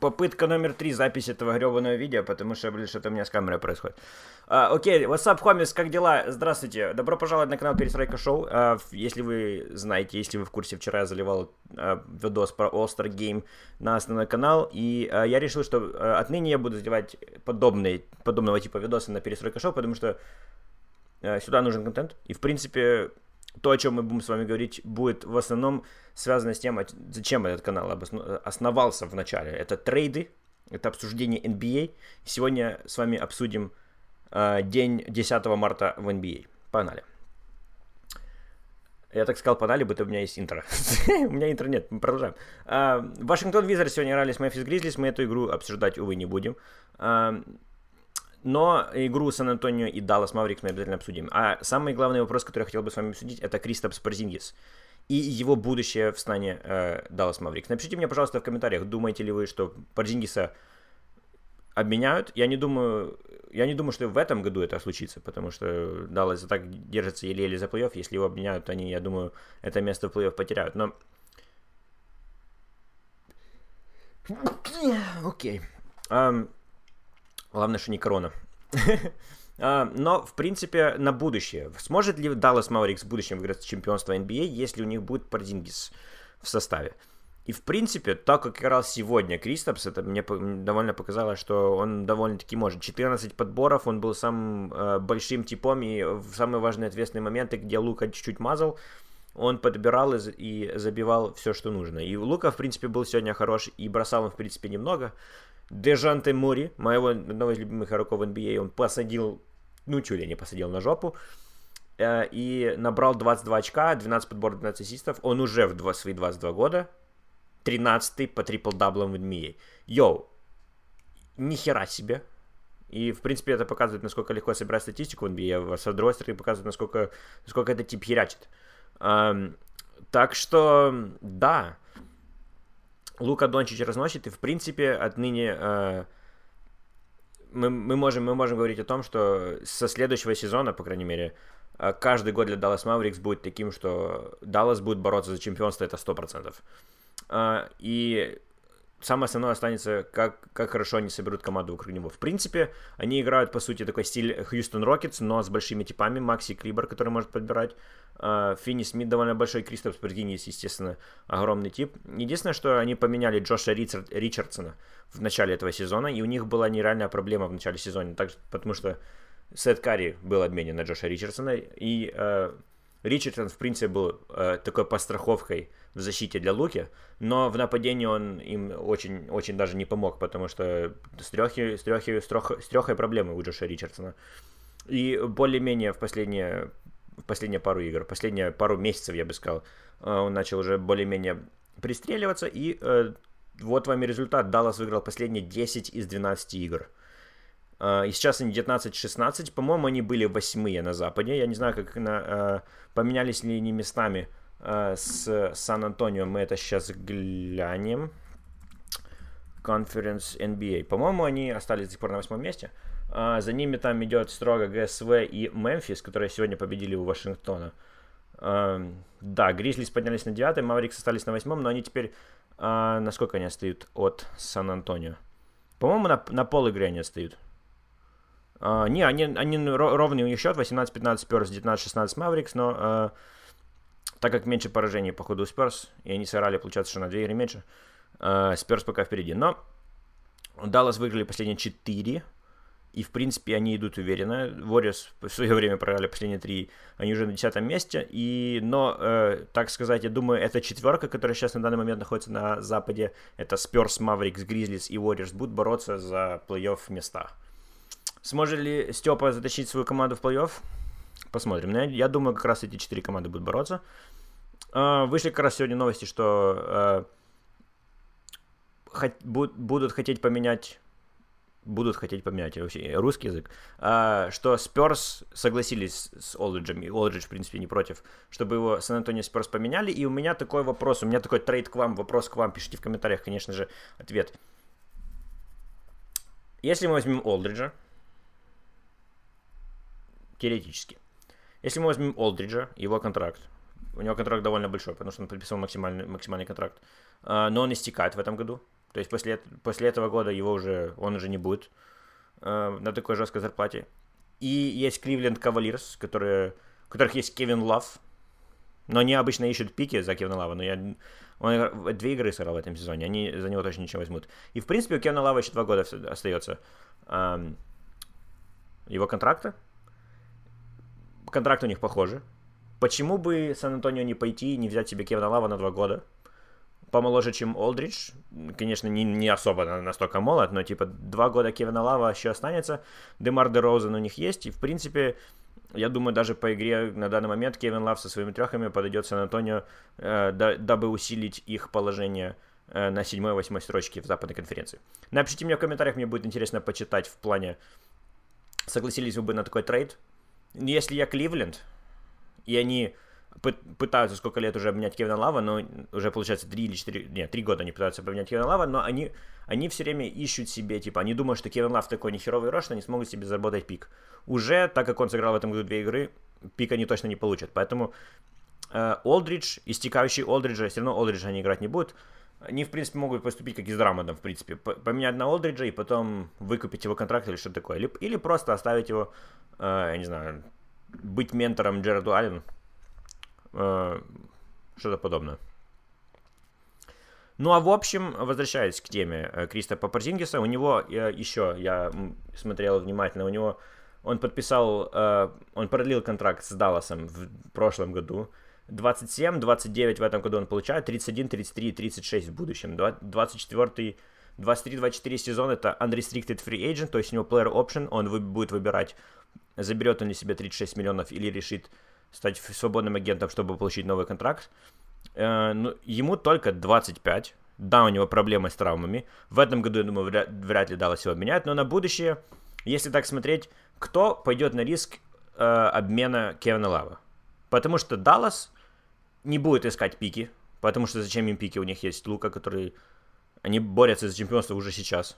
Попытка номер три записи этого гребаного видео, потому что, блин, что-то у меня с камерой происходит. А, окей, what's up, хомис, как дела? Здравствуйте, добро пожаловать на канал Перестройка Шоу. А, если вы знаете, если вы в курсе, вчера я заливал а, видос про All-Star Game на основной канал, и а, я решил, что а, отныне я буду сделать подобные, подобного типа видосы на Перестройка Шоу, потому что а, сюда нужен контент, и, в принципе, то, о чем мы будем с вами говорить, будет в основном связано с тем, зачем этот канал основался в начале. Это трейды, это обсуждение NBA. Сегодня с вами обсудим э, день 10 марта в NBA. Погнали. Я так сказал, погнали, будто у меня есть интро. у меня интро нет, мы продолжаем. Uh, Вашингтон Визард сегодня играли с Мемфис Гризлис, мы эту игру обсуждать, увы, не будем. Uh, но игру Сан-Антонио и Даллас Маврикс мы обязательно обсудим. А самый главный вопрос, который я хотел бы с вами обсудить, это Кристопс Порзингис и его будущее в стане э, Даллас Маврикс. Напишите мне, пожалуйста, в комментариях, думаете ли вы, что Порзингиса обменяют. Я не думаю, я не думаю, что в этом году это случится, потому что Даллас так держится еле-еле за плей-офф. Если его обменяют, они, я думаю, это место в плей-офф потеряют. Но... Окей. Okay. Um, Главное, что не корона. А, но, в принципе, на будущее. Сможет ли Даллас Маверикс в будущем выиграть чемпионство NBA, если у них будет Парзингис в составе? И, в принципе, так как играл сегодня Кристопс, это мне довольно показало, что он довольно-таки может. 14 подборов, он был самым э, большим типом, и в самые важные ответственные моменты, где Лука чуть-чуть мазал, он подбирал и, и забивал все, что нужно. И Лука, в принципе, был сегодня хорош, и бросал он, в принципе, немного. Дежанте Мури, моего одного из любимых игроков NBA, он посадил, ну чуть ли не посадил на жопу, э, и набрал 22 очка, 12 подборов, 12 ассистов. Он уже в 2, свои 22 года 13-й по трипл-даблам в NBA. Йоу, нихера себе. И, в принципе, это показывает, насколько легко собирать статистику в NBA, а с другой стороны, показывает, насколько, насколько это тип херячит. Um, так что, да, Лука Дончич разносит, и в принципе отныне э, мы, мы, можем, мы можем говорить о том, что со следующего сезона, по крайней мере, э, каждый год для Dallas Mavericks будет таким, что Даллас будет бороться за чемпионство, это 100%. Э, и самое основное останется, как, как хорошо они соберут команду вокруг него. В принципе, они играют, по сути, такой стиль Хьюстон Рокетс, но с большими типами. Макси Клибер, который может подбирать. Uh, Финни Смит довольно большой, Кристоф Спортинис, естественно, огромный тип. Единственное, что они поменяли Джоша Ричард, Ричардсона в начале этого сезона, и у них была нереальная проблема в начале сезона, так, потому что Сет Карри был обменен на Джоша Ричардсона, и uh, Ричардсон, в принципе, был uh, такой постраховкой в защите для Луки, но в нападении он им очень, очень даже не помог, потому что с трехи, с трехи, с трех, с трехой проблемы у Джоша Ричардсона. И более-менее в последние, в последние пару игр, последние пару месяцев, я бы сказал, э, он начал уже более-менее пристреливаться, и э, вот вам и результат. Даллас выиграл последние 10 из 12 игр. Uh, и сейчас они 19-16. По-моему, они были восьмые на Западе. Я не знаю, как на, uh, поменялись ли они местами Э, с Сан-Антонио. Мы это сейчас глянем. Conference NBA. По-моему, они остались до сих пор на восьмом месте. А, за ними там идет строго ГСВ и Мемфис, которые сегодня победили у Вашингтона. А, да, Гризлис поднялись на девятый, Маврикс остались на восьмом, но они теперь... А, насколько они отстают от Сан-Антонио? По-моему, на, на пол игры они отстают. А, не, они, они ровный у них счет, 18-15 Спёрс, 19-16 Маврикс, но... Так как меньше поражений по ходу Спирс, и они сыграли, получается, что на две игры меньше, Спирс пока впереди. Но Даллас выиграли последние четыре, и, в принципе, они идут уверенно. Warriors в свое время проиграли последние три, они уже на десятом месте. И, но, э, так сказать, я думаю, эта четверка, которая сейчас на данный момент находится на Западе, это Spurs, Mavericks, Grizzlies и Warriors, будут бороться за плей-офф места. Сможет ли Степа затащить свою команду в плей-офф? Посмотрим. Я, я думаю, как раз эти четыре команды будут бороться. Uh, вышли как раз сегодня новости, что буд, будут хотеть поменять будут хотеть поменять вообще русский язык, uh, что Спёрс согласились с Олриджем, и Олридж, в принципе, не против, чтобы его Сан-Антонио Спёрс поменяли, и у меня такой вопрос, у меня такой трейд к вам, вопрос к вам, пишите в комментариях, конечно же, ответ. Если мы возьмем Олдриджа, теоретически, если мы возьмем Олдриджа, его контракт, у него контракт довольно большой, потому что он подписал максимальный, максимальный контракт. э, но он истекает в этом году. То есть после, после этого года его уже, он уже не будет э, на такой жесткой зарплате. И есть Кливленд Кавалирс, которые, у которых есть Кевин Лав, но они обычно ищут пики за Кевина Лава, но я... Он две игры сыграл в этом сезоне, они за него точно ничего возьмут. И, в принципе, у Кевина Лава еще два года остается его контракта. Контракт у них похожий. Почему бы Сан-Антонио не пойти и не взять себе Кевина Лава на два года? Помоложе, чем Олдридж. Конечно, не, не особо настолько молод, но типа два года Кевина Лава еще останется. Демар Дерозан у них есть. И, в принципе, я думаю, даже по игре на данный момент Кевин Лав со своими трехами подойдет Сан-Антонио, э, дабы усилить их положение э, на 7-8 строчке в западной конференции. Напишите мне в комментариях, мне будет интересно почитать в плане, согласились вы бы на такой трейд. Если я Кливленд, и они пытаются сколько лет уже обменять Кевина Лава, но уже получается 3 или 4, нет, 3 года они пытаются поменять Кевина Лава, но они, они все время ищут себе, типа, они думают, что Кевин Лав такой нехеровый рост, что они смогут себе заработать пик. Уже, так как он сыграл в этом году две игры, пик они точно не получат. Поэтому э, истекающий Олдриджа, все равно Олдриджа они играть не будут. Они, в принципе, могут поступить как и с Драмондом, в принципе. Поменять на Олдриджа и потом выкупить его контракт или что-то такое. Или, или просто оставить его, э, я не знаю, быть ментором Джераду Аллену Э, что-то подобное. Ну а в общем, возвращаясь к теме э, Кристопа Порзингиса, у него еще, я смотрел внимательно, у него он подписал, э, он продлил контракт с Далласом в прошлом году. 27, 29 в этом году он получает, 31, 33, 36 в будущем. 24, 23-24 сезон это unrestricted free agent, то есть у него player option, он вы, будет выбирать, заберет он ли себе 36 миллионов или решит стать свободным агентом, чтобы получить новый контракт. Э, ну, ему только 25. Да, у него проблемы с травмами. В этом году, я думаю, вряд, вряд ли Даллас его меняет. Но на будущее, если так смотреть, кто пойдет на риск э, обмена Кевина Лава? Потому что Даллас не будет искать пики. Потому что зачем им пики? У них есть Лука, который... Они борются за чемпионство уже сейчас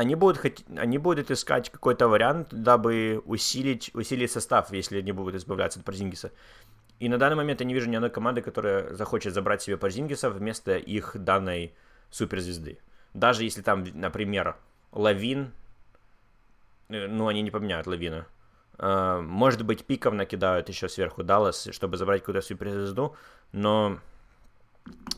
они будут, хот... они будут искать какой-то вариант, дабы усилить, усилить состав, если они будут избавляться от Порзингиса. И на данный момент я не вижу ни одной команды, которая захочет забрать себе Порзингиса вместо их данной суперзвезды. Даже если там, например, Лавин, э, ну, они не поменяют Лавина. А, может быть, пиков накидают еще сверху Даллас, чтобы забрать какую-то суперзвезду, но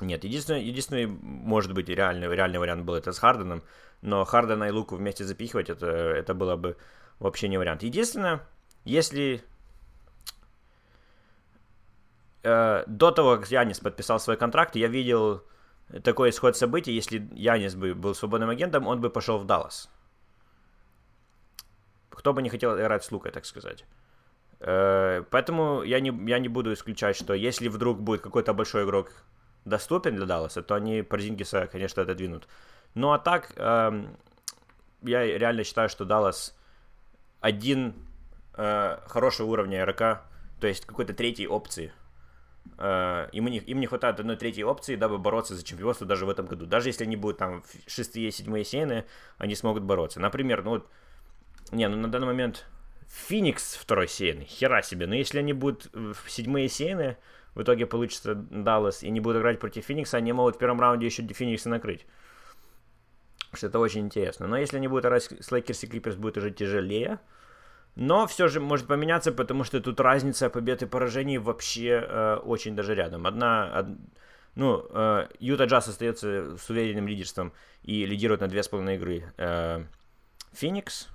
нет, единственный, единственный, может быть, реальный, реальный вариант был это с Харденом, но Хардена и Луку вместе запихивать, это, это было бы вообще не вариант. Единственное, если э, до того, как Янис подписал свой контракт, я видел такой исход событий, если Янис бы был свободным агентом, он бы пошел в Даллас. Кто бы не хотел играть с Лукой, так сказать. Э, поэтому я не, я не буду исключать, что если вдруг будет какой-то большой игрок доступен для Далласа, то они Порзингиса, конечно, отодвинут. Ну а так, э, я реально считаю, что Даллас один э, хорошего уровня игрока, то есть какой-то третьей опции. Э, им, не, им не хватает одной третьей опции, дабы бороться за чемпионство даже в этом году. Даже если они будут там шестые, седьмые сены, они смогут бороться. Например, ну вот, не, ну на данный момент Феникс второй сеянный, хера себе. Но если они будут в седьмые сеяны, в итоге получится Даллас и не будут играть против Феникса, они могут в первом раунде еще Феникса накрыть. Что это очень интересно. Но если они будут играть с Лейкерс и Клиперс, будет уже тяжелее. Но все же может поменяться, потому что тут разница побед и поражений вообще э, очень даже рядом. Одна, од... ну, э, Юта Джаз остается с уверенным лидерством и лидирует на 2,5 игры. Э, Феникс,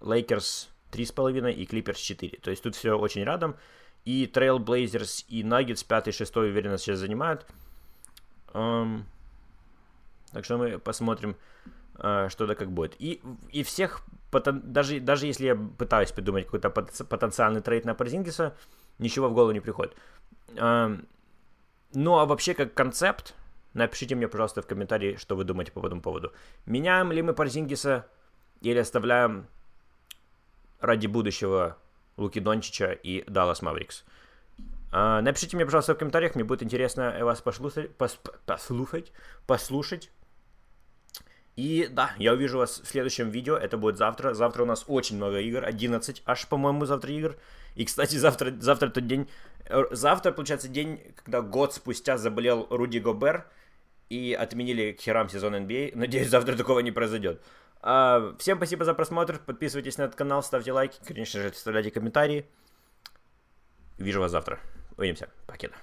Лейкерс 3,5 и Клиперс 4. То есть тут все очень рядом. И Trail Blazers и Nuggets 5-6 уверенно сейчас занимают. Эм, так что мы посмотрим, э, что да как будет. И, и всех, даже, даже если я пытаюсь придумать какой-то потенциальный трейд на Порзингиса, ничего в голову не приходит. Эм, ну а вообще как концепт, напишите мне, пожалуйста, в комментарии, что вы думаете по этому поводу. Меняем ли мы Порзингиса или оставляем ради будущего Луки Дончича и Даллас Маврикс. А, напишите мне, пожалуйста, в комментариях, мне будет интересно вас послушать, пос, послушать, послушать. И да, я увижу вас в следующем видео, это будет завтра. Завтра у нас очень много игр, 11 аж, по-моему, завтра игр. И, кстати, завтра, завтра тот день, э, завтра, получается, день, когда год спустя заболел Руди Гобер, и отменили к херам сезон NBA. А. Надеюсь, завтра такого не произойдет. А, всем спасибо за просмотр, подписывайтесь на этот канал, ставьте лайки, конечно же, оставляйте комментарии. Вижу вас завтра. Увидимся. Покеда.